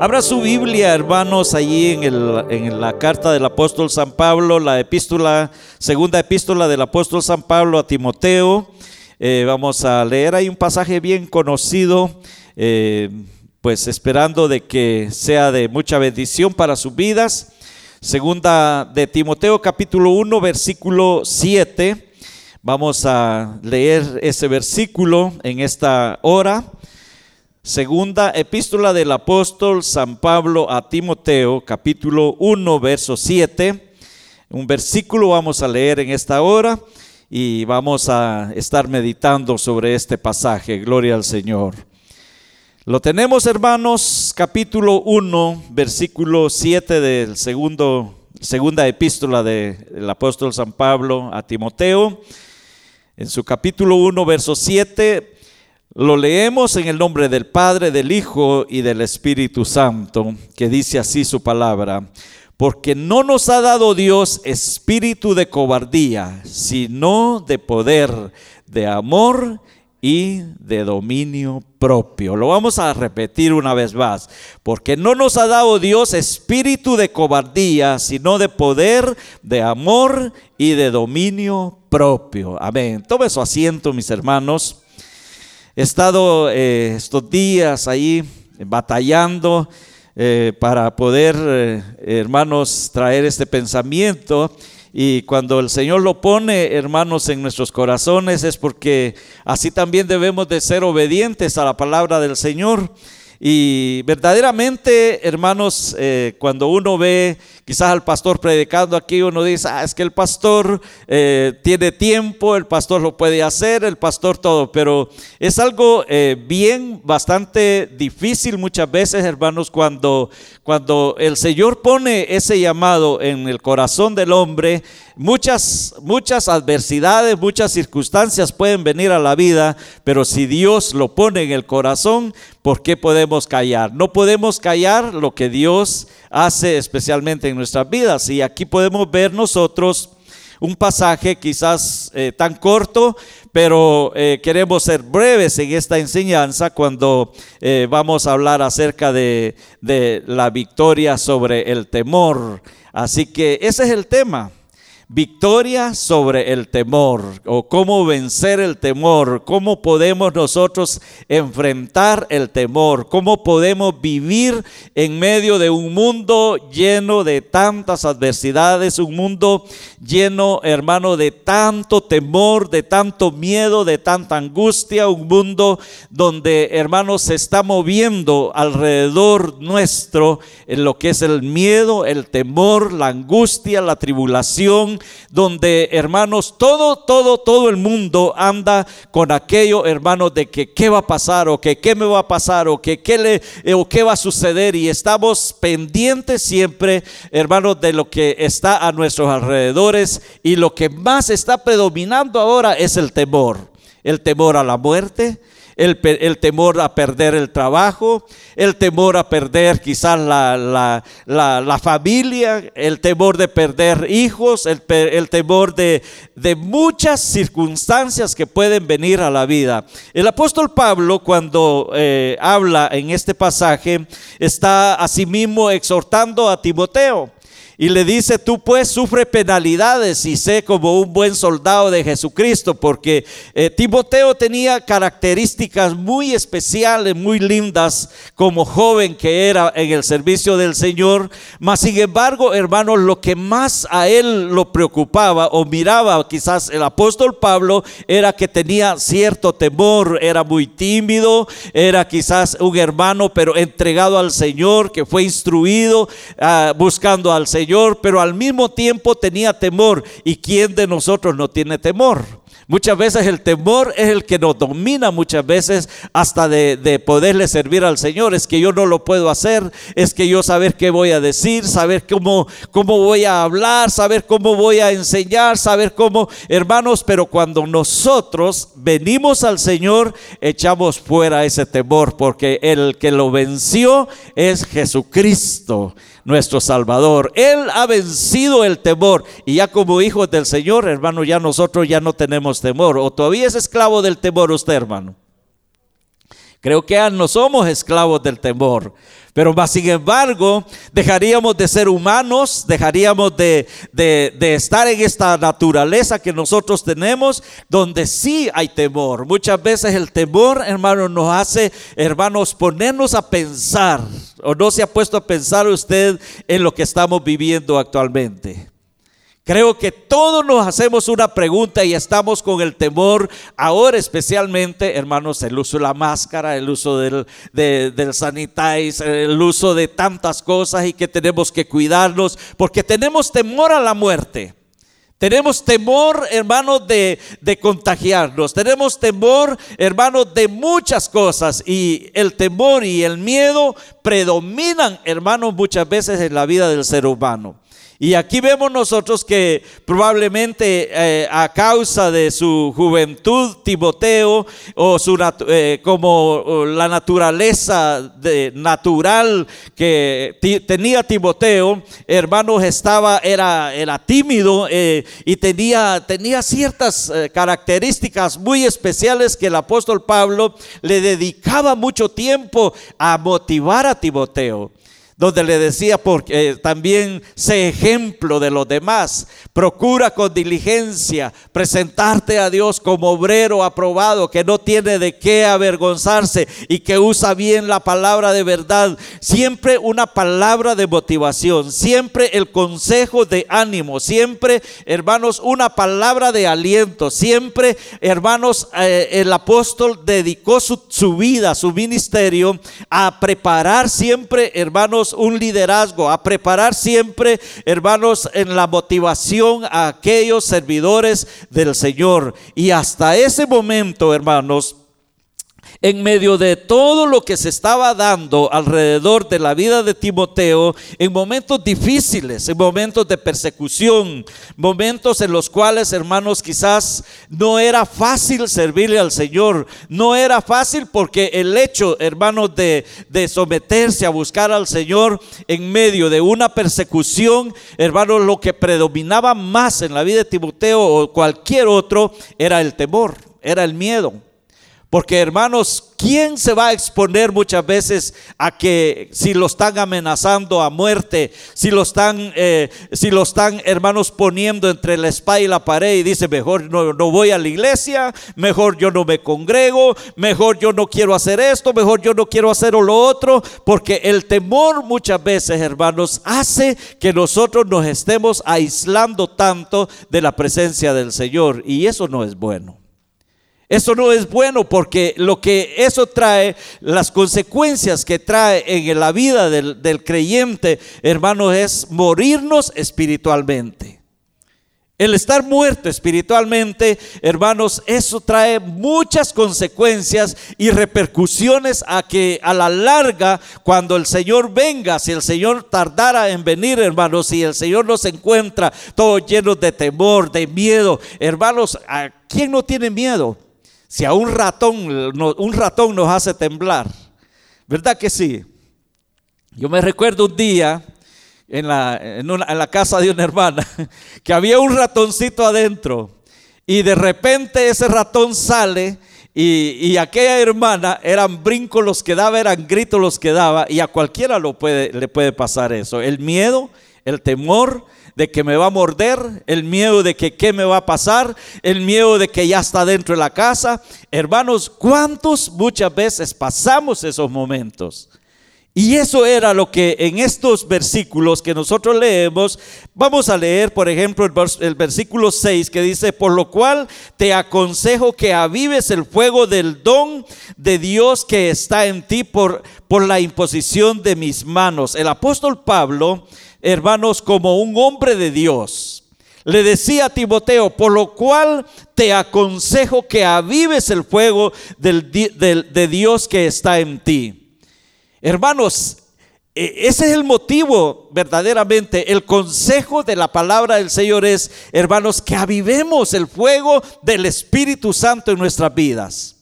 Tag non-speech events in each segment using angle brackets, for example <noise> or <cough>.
Abra su Biblia, hermanos, allí en, el, en, la carta del apóstol San Pablo, la epístola, segunda epístola del apóstol San Pablo a Timoteo. Eh, vamos a leer ahí un pasaje bien conocido, eh, pues esperando de que sea de mucha bendición para sus vidas. Segunda de Timoteo capítulo 1, versículo 7. Vamos a leer ese versículo en esta hora. Segunda epístola del apóstol San Pablo a Timoteo, capítulo 1, verso 7. Un versículo vamos a leer en esta hora y vamos a estar meditando sobre este pasaje. Gloria al Señor. Lo tenemos, hermanos, capítulo 1, versículo 7 del segundo, segunda epístola del apóstol San Pablo a Timoteo. En su capítulo 1, verso 7 lo leemos en el nombre del Padre, del Hijo y del Espíritu Santo, que dice así su palabra. Porque no nos ha dado Dios espíritu de cobardía, sino de poder, de amor y de dominio propio. Lo vamos a repetir una vez más. Porque no nos ha dado Dios espíritu de cobardía, sino de poder, de amor y de dominio propio. Amén. Tome su asiento, mis hermanos. He estado eh, estos días ahí batallando eh, para poder, eh, hermanos, traer este pensamiento. Y cuando el Señor lo pone, hermanos, en nuestros corazones es porque así también debemos de ser obedientes a la palabra del Señor. Y verdaderamente, hermanos, cuando uno ve Quizás al pastor predicando aquí uno dice, ah, es que el pastor eh, tiene tiempo, el pastor lo puede hacer, el pastor todo, pero es algo eh, bien, bastante difícil muchas veces, hermanos, cuando, cuando el Señor pone ese llamado en el corazón del hombre, muchas, muchas adversidades, muchas circunstancias pueden venir a la vida, pero si Dios lo pone en el corazón, ¿por qué podemos callar? No podemos callar lo que Dios hace especialmente en nuestras vidas. Y aquí podemos ver nosotros un pasaje quizás eh, tan corto, pero eh, queremos ser breves en esta enseñanza cuando eh, vamos a hablar acerca de, de la victoria sobre el temor. Así que ese es el tema. Victoria sobre el temor o cómo vencer el temor, cómo podemos nosotros enfrentar el temor, cómo podemos vivir en medio de un mundo lleno de tantas adversidades, un mundo lleno, hermano, de tanto temor, de tanto miedo, de tanta angustia, un mundo donde, hermano, se está moviendo alrededor nuestro en lo que es el miedo, el temor, la angustia, la tribulación donde, hermanos, todo, todo, todo el mundo anda con aquello, hermanos, de que qué va a pasar o que qué me va a pasar o que qué, le, eh, o qué va a suceder. Y estamos pendientes siempre, hermanos, de lo que está a nuestros alrededores. Y lo que más está predominando ahora es el temor, el temor a la muerte, el, temor a perder el trabajo, el temor a perder quizás la, la, familia, el temor de perder hijos, el, temor de, de muchas circunstancias que pueden venir a la vida. El apóstol Pablo cuando eh, habla en este pasaje está asimismo exhortando a Timoteo. Y le dice, tú pues sufre penalidades y sé como un buen soldado de Jesucristo, porque eh, Timoteo tenía características muy especiales, muy lindas, como joven que era en el servicio del Señor. Mas sin embargo, hermanos, lo que más a él lo preocupaba o miraba quizás el apóstol Pablo era que tenía cierto temor, era muy tímido, era quizás un hermano, pero entregado al Señor, que fue instruido ah, buscando al Señor pero al mismo tiempo tenía temor. ¿Y quién de nosotros no tiene temor? Muchas veces el temor es el que nos domina, muchas veces hasta de, poderle servir al Señor. Es que yo no lo puedo hacer, es que yo saber qué voy a decir, saber cómo, cómo voy a hablar, saber cómo voy a enseñar, saber cómo, hermanos, pero cuando nosotros venimos al Señor, echamos fuera ese temor, porque el que lo venció es Jesucristo nuestro Salvador. Él ha vencido el temor y ya como hijos del Señor, hermano, ya nosotros ya no tenemos temor. ¿O todavía es esclavo del temor usted, hermano? Creo que no somos esclavos del temor. Pero más sin embargo, dejaríamos de ser humanos, dejaríamos de, de, estar en esta naturaleza que nosotros tenemos, donde sí hay temor. Muchas veces el temor, hermanos, nos hace, hermanos, ponernos a pensar. ¿O no se ha puesto a pensar usted en lo que estamos viviendo actualmente? Creo que todos nos hacemos una pregunta y estamos con el temor, ahora especialmente, hermanos, el uso de la máscara, el uso del, del sanitizer, el uso de tantas cosas y que tenemos que cuidarnos porque tenemos temor a la muerte. Tenemos temor, hermanos, de, de, contagiarnos. Tenemos temor, hermanos, de muchas cosas. Y el temor y el miedo predominan, hermanos, muchas veces en la vida del ser humano. Y aquí vemos nosotros que probablemente eh, a causa de su juventud, Timoteo, o su eh, como la naturaleza natural que tenía Timoteo, hermanos, estaba, era, era tímido eh, y tenía, tenía ciertas características muy especiales que el apóstol Pablo le dedicaba mucho tiempo a motivar a Timoteo donde le decía, porque eh, también sé ejemplo de los demás, procura con diligencia presentarte a Dios como obrero aprobado, que no tiene de qué avergonzarse y que usa bien la palabra de verdad, siempre una palabra de motivación, siempre el consejo de ánimo, siempre, hermanos, una palabra de aliento, siempre, hermanos, eh, el apóstol dedicó su, su vida, su ministerio a preparar siempre, hermanos, un liderazgo, a preparar siempre, hermanos, en la motivación a aquellos servidores del Señor. Y hasta ese momento, hermanos, en medio de todo lo que se estaba dando alrededor de la vida de Timoteo, en momentos difíciles, en momentos de persecución, momentos en los cuales, hermanos, quizás no era fácil servirle al Señor, no era fácil porque el hecho, hermanos, de, de someterse a buscar al Señor en medio de una persecución, hermanos, lo que predominaba más en la vida de Timoteo o cualquier otro era el temor, era el miedo. Porque hermanos, ¿quién se va a exponer muchas veces a que si lo están amenazando a muerte, si lo están, eh, si lo están hermanos poniendo entre la espada y la pared y dice, mejor no, no voy a la iglesia, mejor yo no me congrego, mejor yo no quiero hacer esto, mejor yo no quiero hacer lo otro, porque el temor muchas veces, hermanos, hace que nosotros nos estemos aislando tanto de la presencia del Señor y eso no es bueno. Eso no es bueno porque lo que eso trae, las consecuencias que trae en la vida del, creyente, hermanos, es morirnos espiritualmente. El estar muerto espiritualmente, hermanos, eso trae muchas consecuencias y repercusiones a que a la larga, cuando el Señor venga, si el Señor tardara en venir, hermanos, si el Señor nos encuentra todos llenos de temor, de miedo, hermanos, ¿a quién no tiene miedo? Si a un ratón, un ratón nos hace temblar, ¿verdad que sí? Yo me recuerdo un día en la, en, la casa de una hermana <laughs> que había un ratoncito adentro y de repente ese ratón sale y, y, aquella hermana eran brincos los que daba, eran gritos los que daba, y a cualquiera lo puede, le puede pasar eso. El miedo, el temor, de que me va a morder, el miedo de que qué me va a pasar, el miedo de que ya está dentro de la casa. Hermanos, ¿cuántos muchas veces pasamos esos momentos? Y eso era lo que en estos versículos que nosotros leemos, vamos a leer, por ejemplo, el, versículo 6 que dice, por lo cual te aconsejo que avives el fuego del don de Dios que está en ti por, por la imposición de mis manos. El apóstol Pablo hermanos, como un hombre de Dios. Le decía a Timoteo, por lo cual te aconsejo que avives el fuego del, de Dios que está en ti. Hermanos, e, ese es el motivo verdaderamente. El consejo de la palabra del Señor es, hermanos, que avivemos el fuego del Espíritu Santo en nuestras vidas.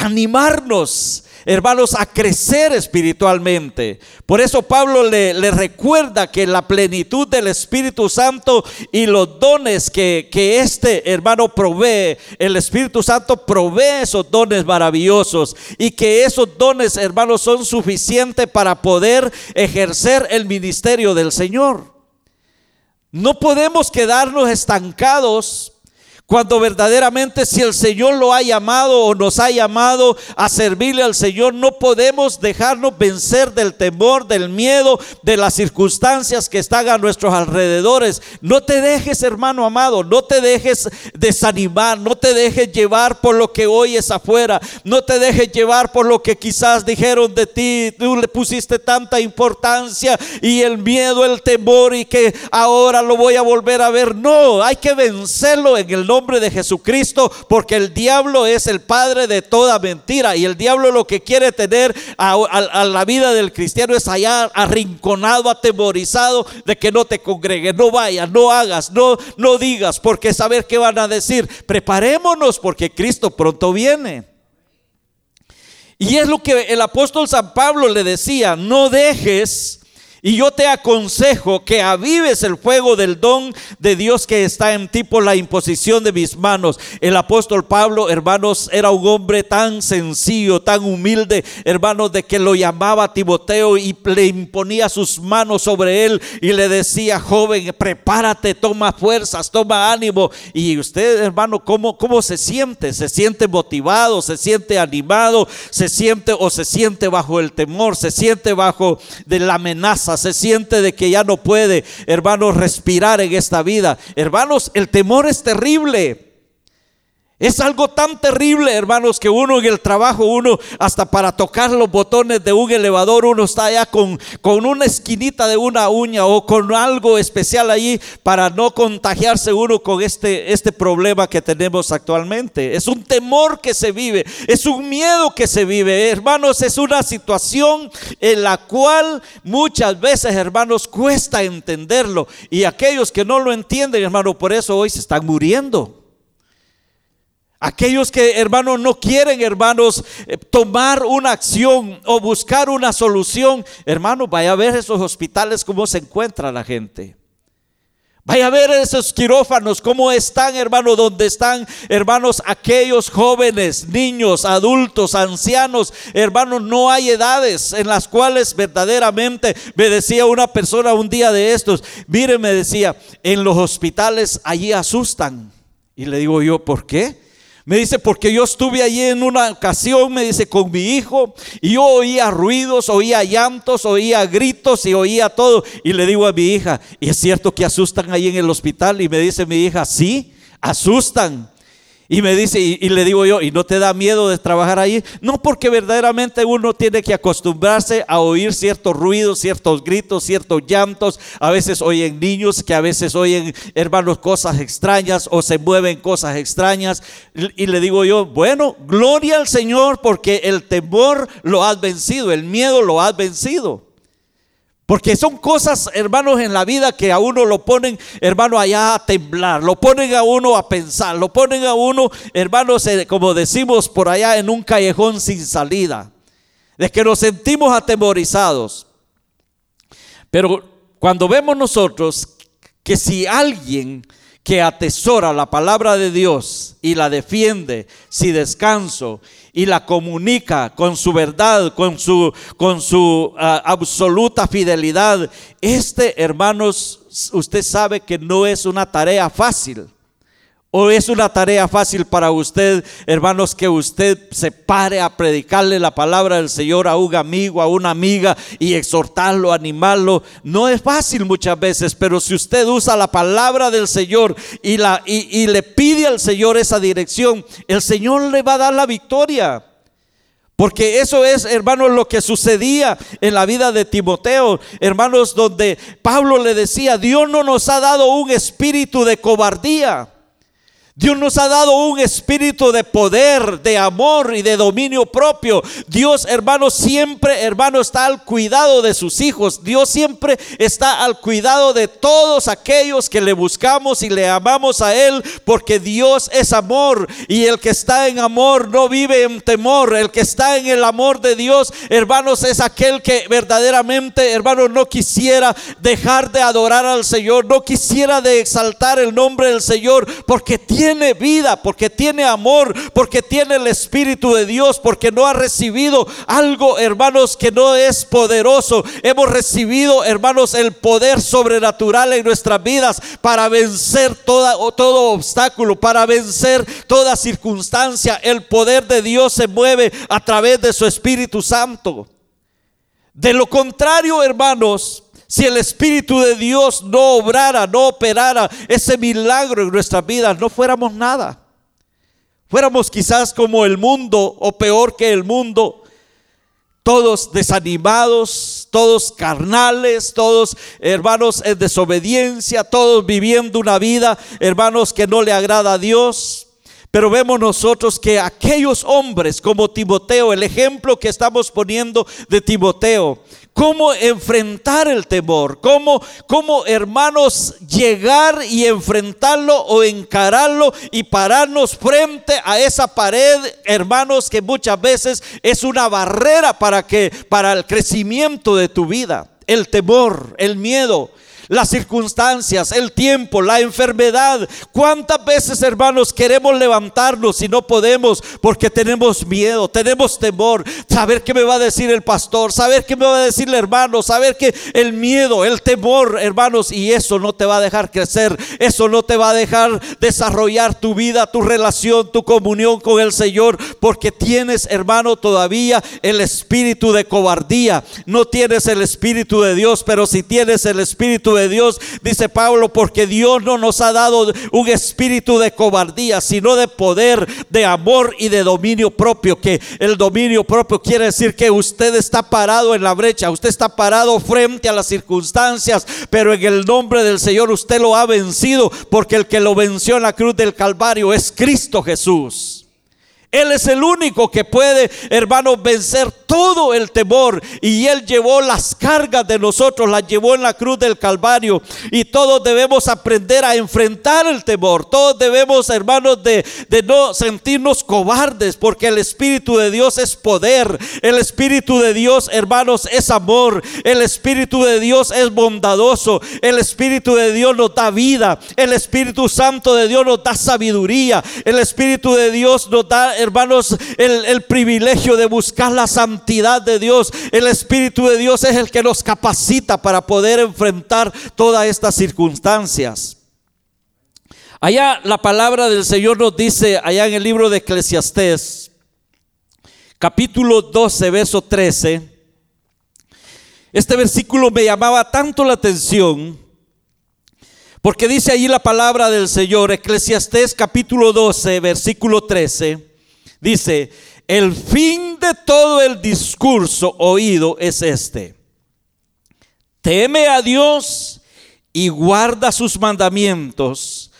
Animarnos, hermanos, a crecer espiritualmente. Por eso Pablo le, recuerda que la plenitud del Espíritu Santo y los dones que, que este hermano provee, el Espíritu Santo provee esos dones maravillosos y que esos dones, hermanos, son suficientes para poder ejercer el ministerio del Señor. No podemos quedarnos estancados cuando verdaderamente si el Señor lo ha llamado o nos ha llamado a servirle al Señor, no podemos dejarnos vencer del temor, del miedo, de las circunstancias que están a nuestros alrededores. No te dejes, hermano amado, no te dejes desanimar, no te dejes llevar por lo que oyes afuera, no te dejes llevar por lo que quizás dijeron de ti, tú le pusiste tanta importancia y el miedo, el temor y que ahora lo voy a volver a ver. No, hay que vencerlo en el nombre de Jesucristo, porque el diablo es el padre de toda mentira y el diablo lo que quiere tener a, la vida del cristiano es allá arrinconado, atemorizado de que no te congregues, no vayas, no hagas, no, no digas, porque saber qué van a decir. Preparémonos porque Cristo pronto viene. Y es lo que el apóstol San Pablo le decía, no dejes y yo te aconsejo que avives el fuego del don de Dios que está en ti por la imposición de mis manos. El apóstol Pablo, hermanos, era un hombre tan sencillo, tan humilde, hermanos, de que lo llamaba Timoteo y le imponía sus manos sobre él y le decía, joven, prepárate, toma fuerzas, toma ánimo. Y usted, hermano, ¿cómo, cómo se siente? ¿Se siente motivado? ¿Se siente animado? ¿Se siente o se siente bajo el temor? ¿Se siente bajo de la amenaza? Se siente de que ya no puede, hermanos, respirar en esta vida. Hermanos, el temor es terrible. Es algo tan terrible, hermanos, que uno en el trabajo, uno hasta para tocar los botones de un elevador, uno está allá con, con una esquinita de una uña o con algo especial allí para no contagiarse uno con este, este problema que tenemos actualmente. Es un temor que se vive, es un miedo que se vive, hermanos, es una situación en la cual muchas veces, hermanos, cuesta entenderlo. Y aquellos que no lo entienden, hermano, por eso hoy se están muriendo. Aquellos que, hermanos, no quieren, hermanos, eh, tomar una acción o buscar una solución, hermanos, vaya a ver esos hospitales cómo se encuentra la gente. Vaya a ver esos quirófanos, cómo están, hermanos, donde están, hermanos, aquellos jóvenes, niños, adultos, ancianos, hermanos, no hay edades en las cuales verdaderamente me decía una persona un día de estos, mire, me decía, en los hospitales allí asustan. Y le digo yo, ¿por qué? Me dice, porque yo estuve allí en una ocasión, me dice, con mi hijo, y yo oía ruidos, oía llantos, oía gritos y oía todo. Y le digo a mi hija, ¿y es cierto que asustan ahí en el hospital? Y me dice mi hija, sí, asustan. Y me dice, y, le digo yo, ¿y no te da miedo de trabajar ahí? No, porque verdaderamente uno tiene que acostumbrarse a oír ciertos ruidos, ciertos gritos, ciertos llantos. A veces oyen niños que a veces oyen, hermanos, cosas extrañas o se mueven cosas extrañas. Y le digo yo, bueno, gloria al Señor porque el temor lo has vencido, el miedo lo has vencido. Porque son cosas, hermanos, en la vida que a uno lo ponen, hermano, allá a temblar, lo ponen a uno a pensar, lo ponen a uno, hermanos, como decimos por allá, en un callejón sin salida, de que nos sentimos atemorizados. Pero cuando vemos nosotros que si alguien que atesora la palabra de Dios y la defiende, si descanso y la comunica con su verdad, con su, con su ah, absoluta fidelidad. Este, hermanos, usted sabe que no es una tarea fácil. ¿O es una tarea fácil para usted, hermanos, que usted se pare a predicarle la palabra del Señor a un amigo, a una amiga y exhortarlo, animarlo? No es fácil muchas veces, pero si usted usa la palabra del Señor y, la, y, y le pide al Señor esa dirección, el Señor le va a dar la victoria. Porque eso es, hermanos, lo que sucedía en la vida de Timoteo, hermanos, donde Pablo le decía, Dios no nos ha dado un espíritu de cobardía. Dios nos ha dado un espíritu de poder, de amor y de dominio propio. Dios, hermano, siempre, hermano, está al cuidado de sus hijos. Dios siempre está al cuidado de todos aquellos que le buscamos y le amamos a Él, porque Dios es amor. Y el que está en amor no vive en temor. El que está en el amor de Dios, hermanos, es aquel que verdaderamente, hermano, no quisiera dejar de adorar al Señor, no quisiera de exaltar el nombre del Señor, porque tiene tiene vida, porque tiene amor, porque tiene el Espíritu de Dios, porque no ha recibido algo, hermanos, que no es poderoso. Hemos recibido, hermanos, el poder sobrenatural en nuestras vidas para vencer toda, todo obstáculo, para vencer toda circunstancia. El poder de Dios se mueve a través de su Espíritu Santo. De lo contrario, hermanos, si el Espíritu de Dios no obrara, no operara ese milagro en nuestras vidas, no fuéramos nada. Fuéramos quizás como el mundo o peor que el mundo, todos desanimados, todos carnales, todos hermanos en desobediencia, todos viviendo una vida, hermanos, que no le agrada a Dios. Pero vemos nosotros que aquellos hombres como Timoteo, el ejemplo que estamos poniendo de Timoteo, cómo enfrentar el temor, cómo, cómo hermanos llegar y enfrentarlo o encararlo y pararnos frente a esa pared, hermanos, que muchas veces es una barrera para que para el crecimiento de tu vida, el temor, el miedo las circunstancias, el tiempo, la enfermedad. ¿Cuántas veces, hermanos, queremos levantarnos y no podemos porque tenemos miedo, tenemos temor? Saber qué me va a decir el pastor, saber qué me va a decir el hermano, saber que el miedo, el temor, hermanos, y eso no te va a dejar crecer, eso no te va a dejar desarrollar tu vida, tu relación, tu comunión con el Señor, porque tienes, hermano, todavía el espíritu de cobardía. No tienes el espíritu de Dios, pero si tienes el espíritu de de Dios, dice Pablo, porque Dios no nos ha dado un espíritu de cobardía, sino de poder, de amor y de dominio propio. Que el dominio propio quiere decir que usted está parado en la brecha, usted está parado frente a las circunstancias, pero en el nombre del Señor usted lo ha vencido, porque el que lo venció en la cruz del Calvario es Cristo Jesús. Él es el único que puede, hermano, vencer todo el temor. Y Él llevó las cargas de nosotros, las llevó en la cruz del Calvario. Y todos debemos aprender a enfrentar el temor. Todos debemos, hermanos, de, de no sentirnos cobardes, porque el Espíritu de Dios es poder. El Espíritu de Dios, hermanos, es amor. El Espíritu de Dios es bondadoso. El Espíritu de Dios nos da vida. El Espíritu Santo de Dios nos da sabiduría. El Espíritu de Dios nos da hermanos, el, privilegio de buscar la santidad de Dios. El Espíritu de Dios es el que nos capacita para poder enfrentar todas estas circunstancias. Allá la palabra del Señor nos dice, allá en el libro de Eclesiastés, capítulo 12, verso 13, este versículo me llamaba tanto la atención, porque dice allí la palabra del Señor, Eclesiastés capítulo 12, versículo 13, Dice, el fin de todo el discurso oído es este. Teme a Dios y guarda sus mandamientos,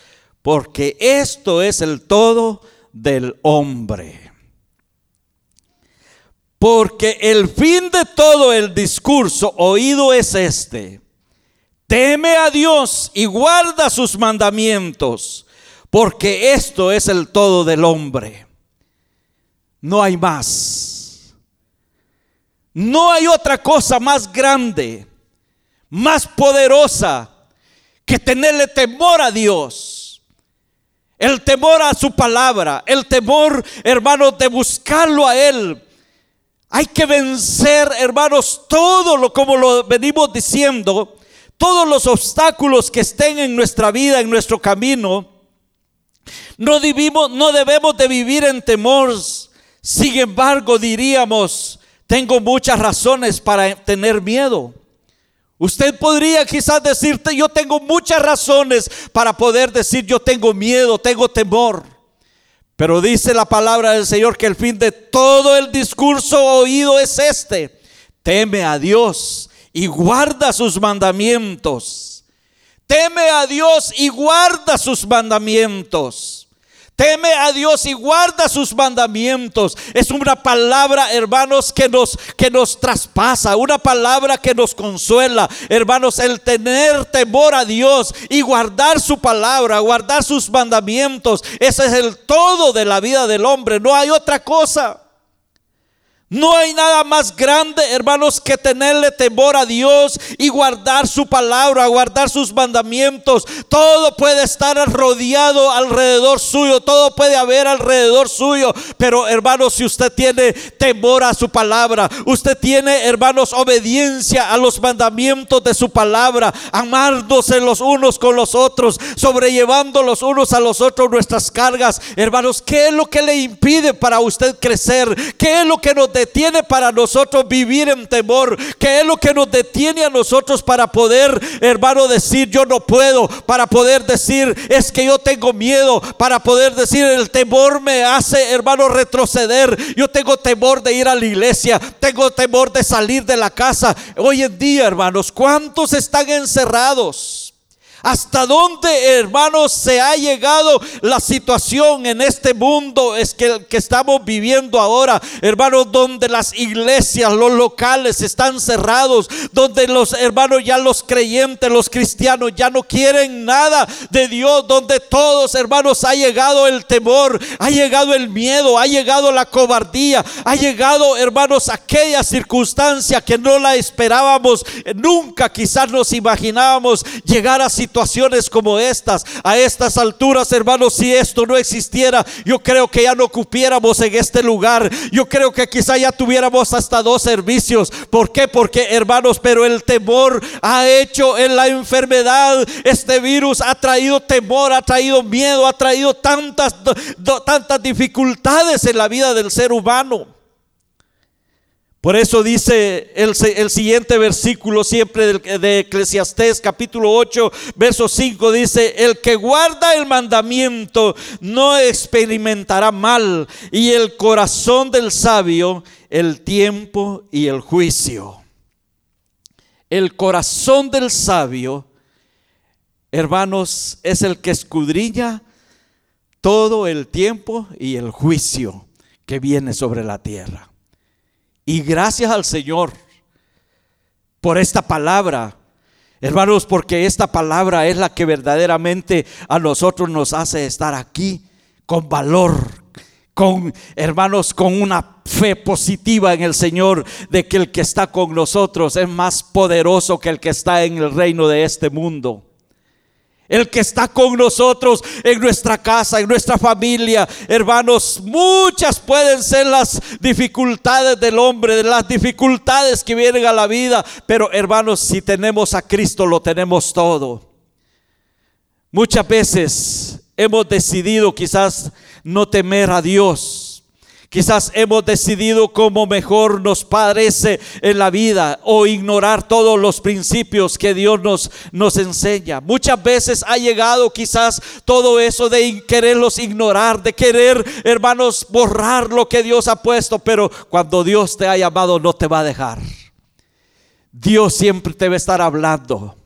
porque esto es el todo del hombre. Porque el fin de todo el discurso oído es este. Teme a Dios y guarda sus mandamientos, porque esto es el todo del hombre. No hay más. No hay otra cosa más grande, más poderosa que tenerle temor a Dios. El temor a su palabra, el temor, hermanos, de buscarlo a Él. Hay que vencer, hermanos, todo lo como lo venimos diciendo, todos los obstáculos que estén en nuestra vida, en nuestro camino. No, no debemos de vivir en temor sin embargo, diríamos, tengo muchas razones para tener miedo. Usted podría quizás decirte, yo tengo muchas razones para poder decir, yo tengo miedo, tengo temor. Pero dice la palabra del Señor que el fin de todo el discurso oído es este. Teme a Dios y guarda sus mandamientos. Teme a Dios y guarda sus mandamientos. Teme a Dios y guarda sus mandamientos. Es una palabra, hermanos, que nos, que nos traspasa, una palabra que nos consuela. Hermanos, el tener temor a Dios y guardar su palabra, guardar sus mandamientos, ese es el todo de la vida del hombre. No hay otra cosa. No hay nada más grande, hermanos, que tenerle temor a Dios y guardar su palabra, guardar sus mandamientos. Todo puede estar rodeado alrededor suyo, todo puede haber alrededor suyo. Pero, hermanos, si usted tiene temor a su palabra, usted tiene, hermanos, obediencia a los mandamientos de su palabra, amándose los unos con los otros, sobrellevando los unos a los otros nuestras cargas. Hermanos, ¿qué es lo que le impide para usted crecer? ¿Qué es lo que nos detiene para nosotros vivir en temor? ¿Qué es lo que nos detiene a nosotros para poder, hermano, decir yo no puedo? Para poder decir es que yo tengo miedo. Para poder decir el temor me hace, hermano, retroceder. Yo tengo temor de ir a la iglesia. Tengo temor de salir de la casa. Hoy en día, hermanos, ¿cuántos están encerrados? ¿Hasta dónde, hermanos, se ha llegado la situación en este mundo es que, que estamos viviendo ahora, hermanos, donde las iglesias, los locales están cerrados, donde los hermanos ya los creyentes, los cristianos ya no quieren nada de Dios, donde todos, hermanos, ha llegado el temor, ha llegado el miedo, ha llegado la cobardía, ha llegado, hermanos, aquella circunstancia que no la esperábamos, nunca quizás nos imaginábamos llegar a situaciones situaciones como estas, a estas alturas, hermanos, si esto no existiera, yo creo que ya no cupiéramos en este lugar. Yo creo que quizá ya tuviéramos hasta dos servicios. ¿Por qué? Porque, hermanos, pero el temor ha hecho en la enfermedad. Este virus ha traído temor, ha traído miedo, ha traído tantas, tantas dificultades en la vida del ser humano. Por eso dice el, siguiente versículo siempre de, de Eclesiastés capítulo 8, verso 5, dice, el que guarda el mandamiento no experimentará mal y el corazón del sabio el tiempo y el juicio. El corazón del sabio, hermanos, es el que escudriña todo el tiempo y el juicio que viene sobre la tierra. Y gracias al Señor por esta palabra. Hermanos, porque esta palabra es la que verdaderamente a nosotros nos hace estar aquí con valor, con hermanos, con una fe positiva en el Señor de que el que está con nosotros es más poderoso que el que está en el reino de este mundo el que está con nosotros en nuestra casa, en nuestra familia. Hermanos, muchas pueden ser las dificultades del hombre, las dificultades que vienen a la vida, pero hermanos, si tenemos a Cristo, lo tenemos todo. Muchas veces hemos decidido quizás no temer a Dios Quizás hemos decidido como mejor nos parece en la vida o ignorar todos los principios que Dios nos, nos enseña. Muchas veces ha llegado quizás todo eso de quererlos ignorar, de querer, hermanos, borrar lo que Dios ha puesto, pero cuando Dios te ha llamado no te va a dejar. Dios siempre te va a estar hablando.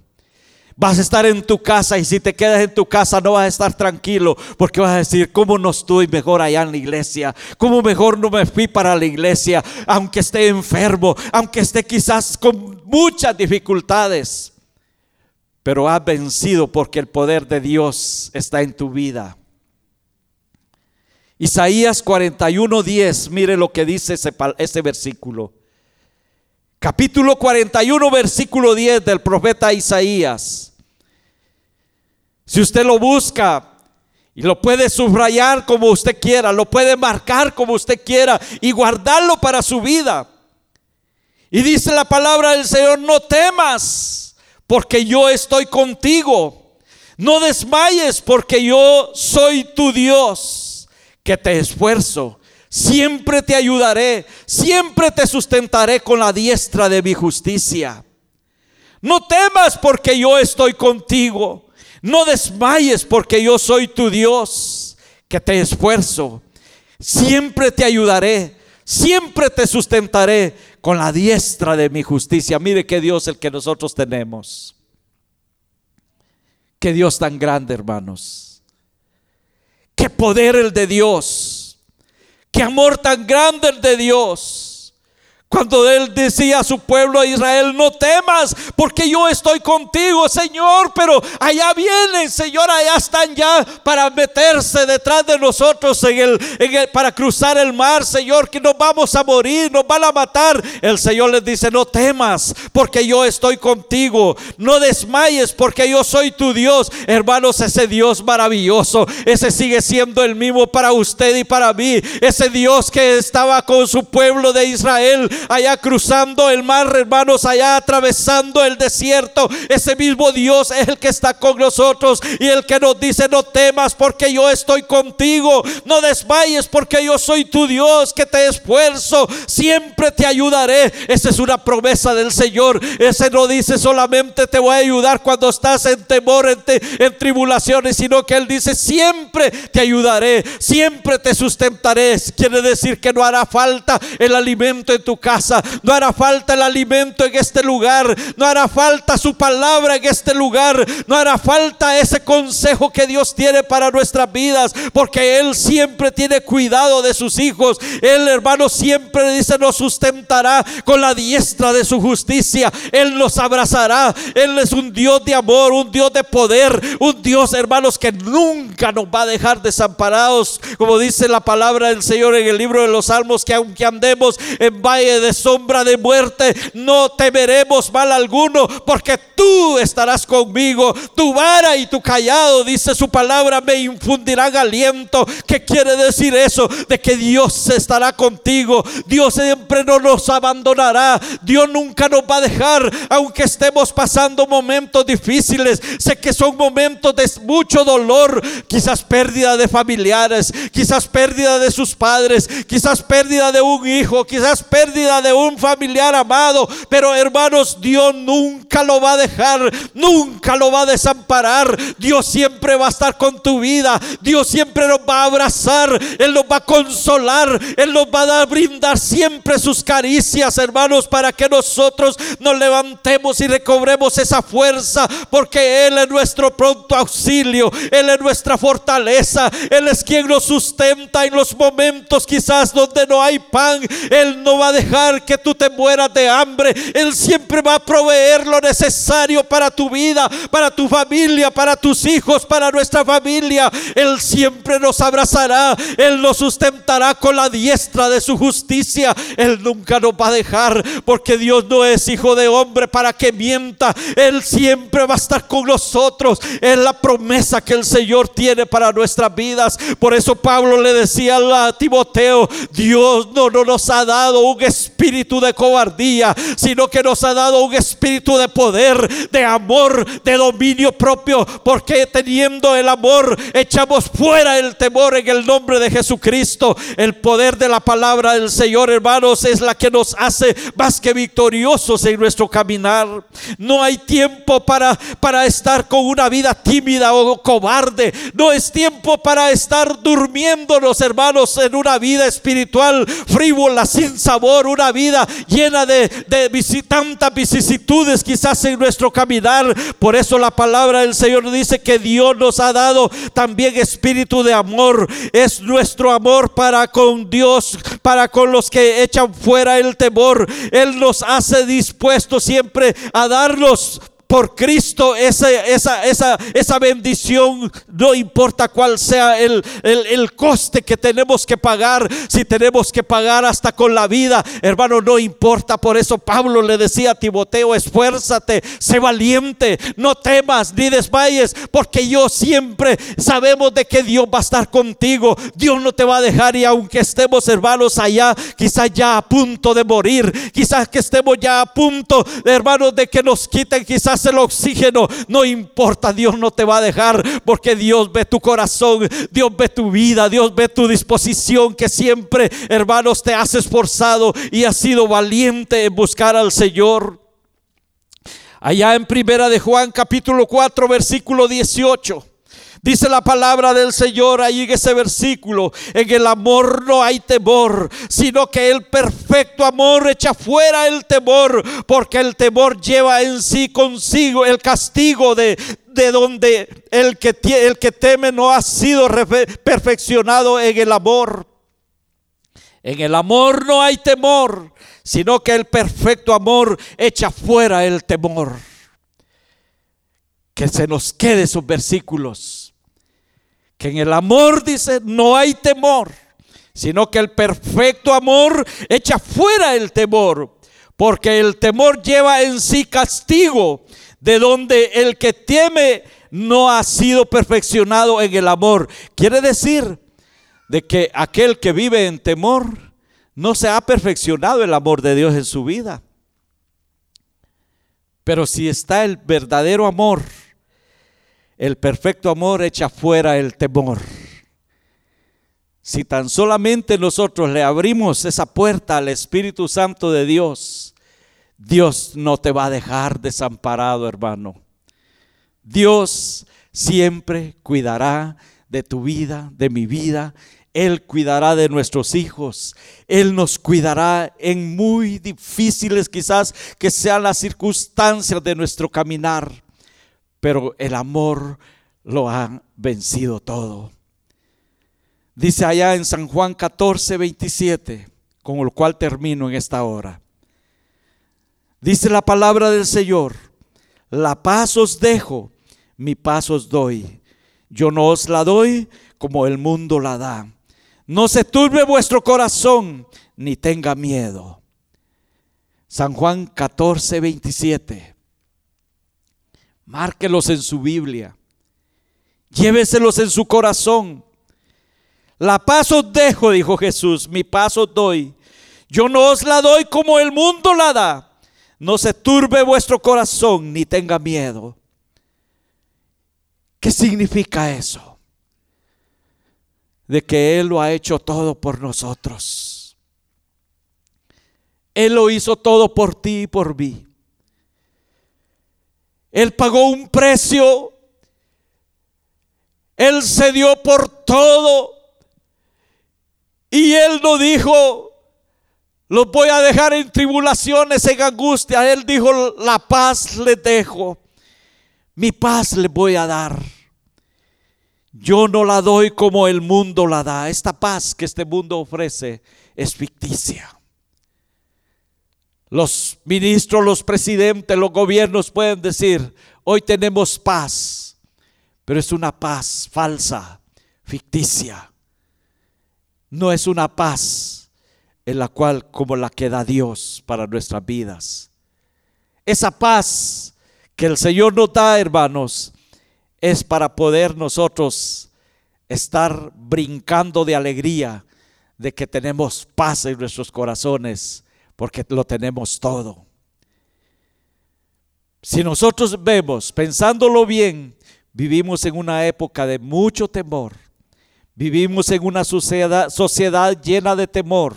Vas a estar en tu casa y si te quedas en tu casa no vas a estar tranquilo porque vas a decir, ¿cómo no estoy mejor allá en la iglesia? ¿Cómo mejor no me fui para la iglesia? Aunque esté enfermo, aunque esté quizás con muchas dificultades. Pero has vencido porque el poder de Dios está en tu vida. Isaías 41:10, mire lo que dice ese, ese versículo. Capítulo 41, versículo 10 del profeta Isaías. Si usted lo busca y lo puede subrayar como usted quiera, lo puede marcar como usted quiera y guardarlo para su vida. Y dice la palabra del Señor, no temas, porque yo estoy contigo. No desmayes, porque yo soy tu Dios, que te esfuerzo Siempre te ayudaré, siempre te sustentaré con la diestra de mi justicia. No temas porque yo estoy contigo. No desmayes porque yo soy tu Dios, que te esfuerzo. Siempre te ayudaré, siempre te sustentaré con la diestra de mi justicia. Mire qué Dios el que nosotros tenemos. Qué Dios tan grande, hermanos. Qué poder el de Dios. Qué amor tan grande el de Dios. Cuando él decía a su pueblo de Israel, no temas, porque yo estoy contigo, Señor, pero allá vienen, Señor, allá están ya para meterse detrás de nosotros en el, en el, para cruzar el mar, Señor, que nos vamos a morir, nos van a matar. El Señor les dice, no temas, porque yo estoy contigo. No desmayes, porque yo soy tu Dios. Hermanos, ese Dios maravilloso, ese sigue siendo el mismo para usted y para mí. Ese Dios que estaba con su pueblo de Israel allá cruzando el mar, hermanos, allá atravesando el desierto. Ese mismo Dios es el que está con nosotros y el que nos dice, no temas porque yo estoy contigo, no desmayes porque yo soy tu Dios que te esfuerzo, siempre te ayudaré. Esa es una promesa del Señor. Ese no dice solamente te voy a ayudar cuando estás en temor, en, en tribulaciones, sino que Él dice, siempre te ayudaré, siempre te sustentaré. Quiere decir que no hará falta el alimento en tu casa no hará falta el alimento en este lugar, no hará falta su palabra en este lugar, no hará falta ese consejo que Dios tiene para nuestras vidas, porque Él siempre tiene cuidado de sus hijos. Él, hermano, siempre dice, nos sustentará con la diestra de su justicia. Él nos abrazará. Él es un Dios de amor, un Dios de poder, un Dios, hermanos, que nunca nos va a dejar desamparados, como dice la palabra del Señor en el libro de los Salmos, que aunque andemos en valle de sombra de muerte, no temeremos mal alguno, porque tú estarás conmigo. Tu vara y tu callado, dice su palabra, me infundirán aliento. ¿Qué quiere decir eso? De que Dios estará contigo. Dios siempre no nos abandonará. Dios nunca nos va a dejar, aunque estemos pasando momentos difíciles. Sé que son momentos de mucho dolor, quizás pérdida de familiares, quizás pérdida de sus padres, quizás pérdida de un hijo, quizás pérdida de un familiar amado. Pero hermanos, Dios nunca lo va a dejar, nunca lo va a desamparar. Dios siempre va a estar con tu vida. Dios siempre nos va a abrazar, Él nos va a consolar, Él nos va a brindar siempre sus caricias, hermanos, para que nosotros nos levantemos y recobremos esa fuerza, porque Él es nuestro pronto auxilio, Él es nuestra fortaleza, Él es quien nos sustenta en los momentos quizás donde no hay pan, Él no va a dejar que tú te mueras de hambre. Él siempre va a proveer lo necesario para tu vida, para tu familia, para tus hijos, para nuestra familia. Él siempre nos abrazará. Él nos sustentará con la diestra de su justicia. Él nunca nos va a dejar porque Dios no es hijo de hombre para que mienta. Él siempre va a estar con nosotros. Es la promesa que el Señor tiene para nuestras vidas. Por eso Pablo le decía a Timoteo, Dios no, no nos ha dado un espíritu de cobardía, sino que nos ha dado un espíritu de poder, de amor, de dominio propio, porque teniendo el amor echamos fuera el temor en el nombre de Jesucristo. El poder de la palabra del Señor, hermanos, es la que nos hace más que victoriosos en nuestro caminar. No hay tiempo para, para estar con una vida tímida o cobarde. No es tiempo para estar durmiéndonos, hermanos, en una vida espiritual frívola, sin sabor, una vida llena de, de tantas vicisitudes quizás en nuestro caminar. Por eso la palabra del Señor dice que Dios nos ha dado también espíritu de amor. Es nuestro amor para con Dios, para con los que echan fuera el temor. Él nos hace dispuestos siempre a darnos por Cristo esa, esa, esa, esa bendición, no importa cuál sea el, el, el, coste que tenemos que pagar, si tenemos que pagar hasta con la vida, hermano, no importa. Por eso Pablo le decía a Timoteo, esfuérzate, sé valiente, no temas ni desmayes, porque yo siempre sabemos de que Dios va a estar contigo, Dios no te va a dejar y aunque estemos hermanos allá, quizás ya a punto de morir, quizás que estemos ya a punto, hermanos, de que nos quiten quizás el oxígeno, no importa, Dios no te va a dejar porque Dios ve tu corazón, Dios ve tu vida, Dios ve tu disposición que siempre, hermanos, te has esforzado y has sido valiente en buscar al Señor. Allá en Primera de Juan capítulo 4 versículo 18. Dice la palabra del Señor ahí en ese versículo, en el amor no hay temor, sino que el perfecto amor echa fuera el temor, porque el temor lleva en sí consigo el castigo de, de donde el que, el que teme no ha sido perfeccionado en el amor. En el amor no hay temor, sino que el perfecto amor echa fuera el temor. Que se nos quede esos versículos. Que en el amor dice no hay temor, sino que el perfecto amor echa fuera el temor. Porque el temor lleva en sí castigo, de donde el que teme no ha sido perfeccionado en el amor. Quiere decir de que aquel que vive en temor no se ha perfeccionado el amor de Dios en su vida. Pero si está el verdadero amor, el perfecto amor echa fuera el temor. Si tan solamente nosotros le abrimos esa puerta al Espíritu Santo de Dios, Dios no te va a dejar desamparado, hermano. Dios siempre cuidará de tu vida, de mi vida. Él cuidará de nuestros hijos. Él nos cuidará en muy difíciles quizás que sean las circunstancias de nuestro caminar. Pero el amor lo ha vencido todo. Dice allá en San Juan 14, 27, con el cual termino en esta hora. Dice la palabra del Señor, la paz os dejo, mi paz os doy. Yo no os la doy como el mundo la da. No se turbe vuestro corazón, ni tenga miedo. San Juan 14, 27. Márquelos en su Biblia. Lléveselos en su corazón. La paz os dejo, dijo Jesús, mi paz os doy. Yo no os la doy como el mundo la da. No se turbe vuestro corazón ni tenga miedo. ¿Qué significa eso? De que Él lo ha hecho todo por nosotros. Él lo hizo todo por ti y por mí. Él pagó un precio. Él se dio por todo. Y Él no dijo, los voy a dejar en tribulaciones, en angustia. Él dijo, la paz les dejo. Mi paz les voy a dar. Yo no la doy como el mundo la da. Esta paz que este mundo ofrece es ficticia. Los ministros, los presidentes, los gobiernos pueden decir, hoy tenemos paz, pero es una paz falsa, ficticia no es una paz en la cual como la que da Dios para nuestras vidas. Esa paz que el Señor nos da, hermanos, es para poder nosotros estar brincando de alegría de que tenemos paz en nuestros corazones, porque lo tenemos todo. Si nosotros vemos, pensándolo bien, vivimos en una época de mucho temor, Vivimos en una sociedad, llena de temor.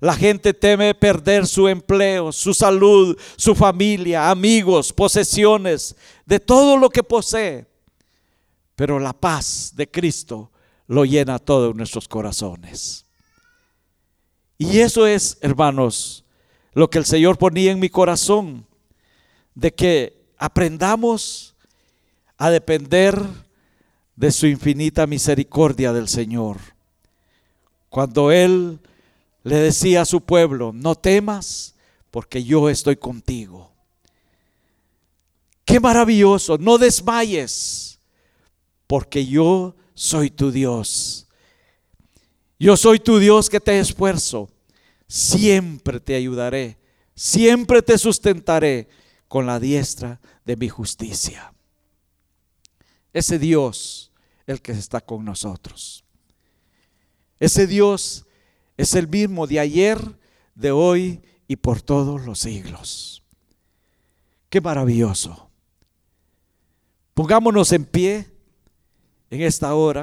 La gente teme perder su empleo, su salud, su familia, amigos, posesiones, de todo lo que posee. Pero la paz de Cristo lo llena todo en nuestros corazones. Y eso es, hermanos, lo que el Señor ponía en mi corazón, de que aprendamos a depender de su infinita misericordia del Señor. Cuando Él le decía a su pueblo, no temas porque yo estoy contigo. Qué maravilloso, no desmayes porque yo soy tu Dios. Yo soy tu Dios que te esfuerzo. Siempre te ayudaré, siempre te sustentaré con la diestra de mi justicia. Ese Dios el que está con nosotros. Ese Dios es el mismo de ayer, de hoy y por todos los siglos. Qué maravilloso. Pongámonos en pie en esta hora.